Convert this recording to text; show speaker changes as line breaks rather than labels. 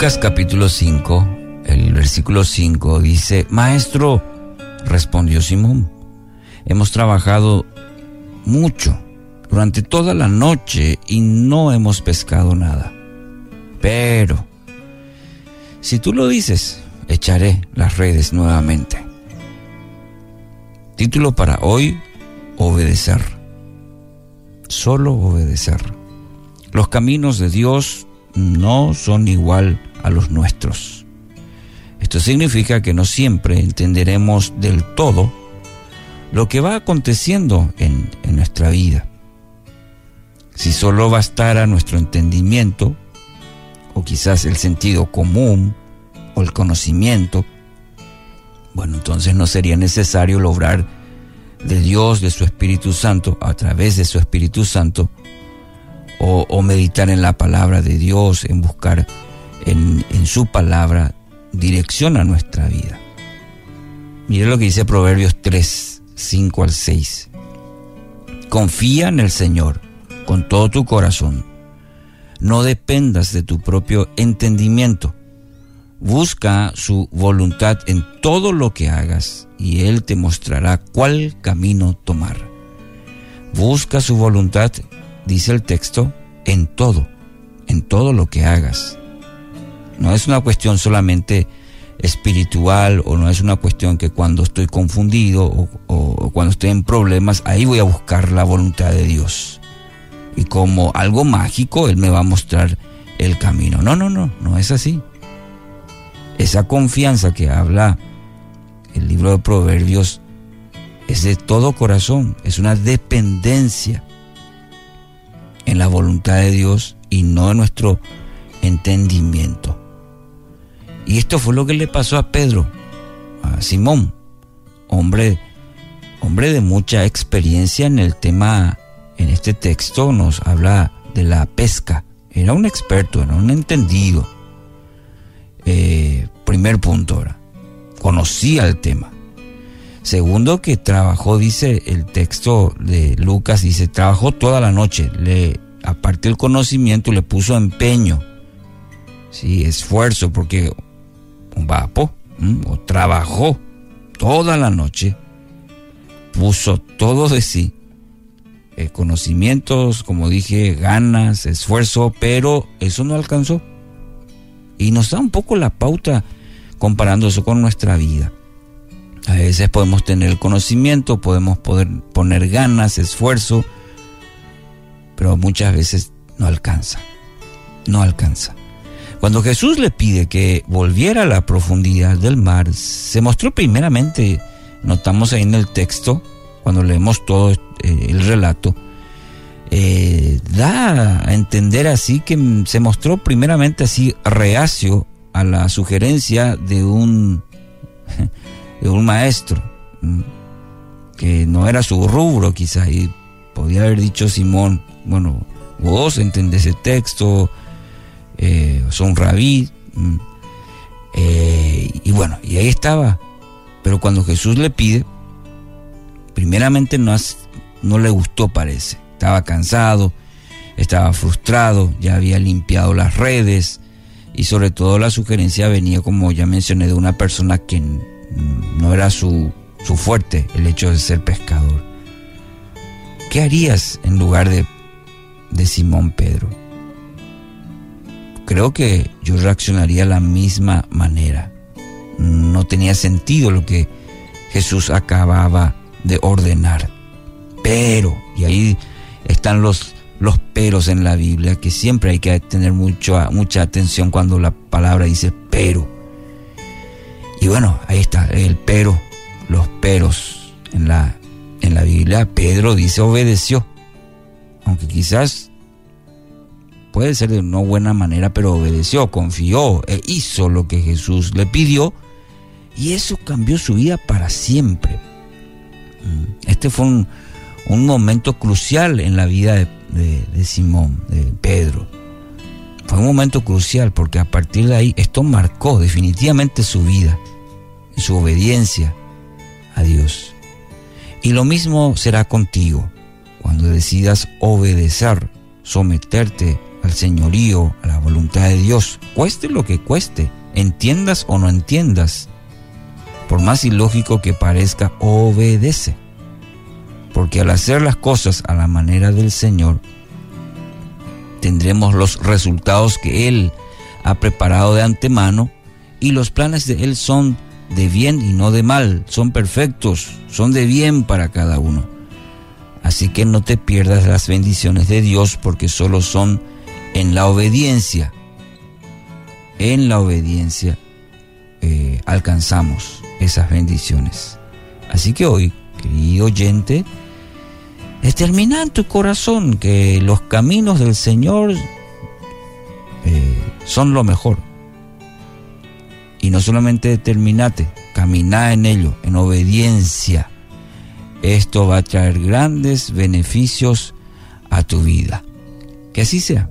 Lucas capítulo 5, el versículo 5 dice, Maestro, respondió Simón, hemos trabajado mucho durante toda la noche y no hemos pescado nada. Pero, si tú lo dices, echaré las redes nuevamente. Título para hoy, obedecer. Solo obedecer. Los caminos de Dios no son igual a los nuestros. Esto significa que no siempre entenderemos del todo lo que va aconteciendo en, en nuestra vida. Si solo bastara nuestro entendimiento, o quizás el sentido común, o el conocimiento, bueno, entonces no sería necesario lograr de Dios, de su Espíritu Santo, a través de su Espíritu Santo, o, meditar en la palabra de Dios, en buscar en, su palabra dirección a nuestra vida. Mire lo que dice Proverbios 3, 5 al 6. Confía en el Señor con todo tu corazón. No dependas de tu propio entendimiento. Busca su voluntad en todo lo que hagas y Él te mostrará cuál camino tomar. Busca su voluntad dice el texto, en todo, en todo lo que hagas. No es una cuestión solamente espiritual o no es una cuestión que cuando estoy confundido o, cuando estoy en problemas, ahí voy a buscar la voluntad de Dios. Y como algo mágico, Él me va a mostrar el camino. No, no, no, no es así. Esa confianza que habla el libro de Proverbios es de todo corazón, es una dependencia en la voluntad de Dios y no en nuestro entendimiento. Y esto fue lo que le pasó a Pedro, a Simón, hombre, hombre de mucha experiencia en el tema, en este texto nos habla de la pesca. Era un experto, era un entendido. Eh, primer punto ahora, conocía el tema. Segundo, que trabajó, dice el texto de Lucas, dice, trabajó toda la noche, le, aparte del conocimiento, le puso empeño, sí, esfuerzo, porque un vapo, o trabajó toda la noche, puso todo de sí, eh, conocimientos, como dije, ganas, esfuerzo, pero eso no alcanzó. Y nos da un poco la pauta comparando eso con nuestra vida. A veces podemos tener conocimiento, podemos poder poner ganas, esfuerzo, pero muchas veces no alcanza. No alcanza. Cuando Jesús le pide que volviera a la profundidad del mar, se mostró primeramente, notamos ahí en el texto, cuando leemos todo eh, el relato, eh, da a entender así que se mostró primeramente así reacio a la sugerencia de un de un maestro, que no era su rubro quizás, y podía haber dicho Simón, bueno, vos entendés ese texto, eh, son rabí, eh, y bueno, y ahí estaba. Pero cuando Jesús le pide, primeramente no, no le gustó parece, estaba cansado, estaba frustrado, ya había limpiado las redes, y sobre todo la sugerencia venía, como ya mencioné, de una persona que no era su, su fuerte el hecho de ser pescador. ¿Qué harías en lugar de, de Simón Pedro? Creo que yo reaccionaría de la misma manera. No tenía sentido lo que Jesús acababa de ordenar. Pero, y ahí están los, los peros en la Biblia, que siempre hay que tener mucho, mucha atención cuando la palabra dice pero y bueno, ahí está, el pero, los peros en la, en la Biblia. Pedro dice obedeció, aunque quizás puede ser de una buena manera, pero obedeció, confió e hizo lo que Jesús le pidió y eso cambió su vida para siempre. Mm, este fue un, momento crucial en la vida de, de Simón, de Pedro. Fue un momento crucial porque a partir de ahí esto marcó definitivamente su vida su obediencia a Dios. Y lo mismo será contigo cuando decidas obedecer, someterte al señorío, a la voluntad de Dios, cueste lo que cueste, entiendas o no entiendas. Por más ilógico que parezca, obedece. Porque al hacer las cosas a la manera del Señor, tendremos los resultados que Él ha preparado de antemano y los planes de Él son de bien y no de mal, son perfectos, son de bien para cada uno. Así que no te pierdas las bendiciones de Dios porque solo son en la obediencia. En la obediencia eh, alcanzamos esas bendiciones. Así que hoy, querido oyente, determina en tu corazón que los caminos del Señor eh, son lo mejor. Y no solamente determinate, caminá en ello, en obediencia. Esto va a traer grandes beneficios a tu vida. Que así sea,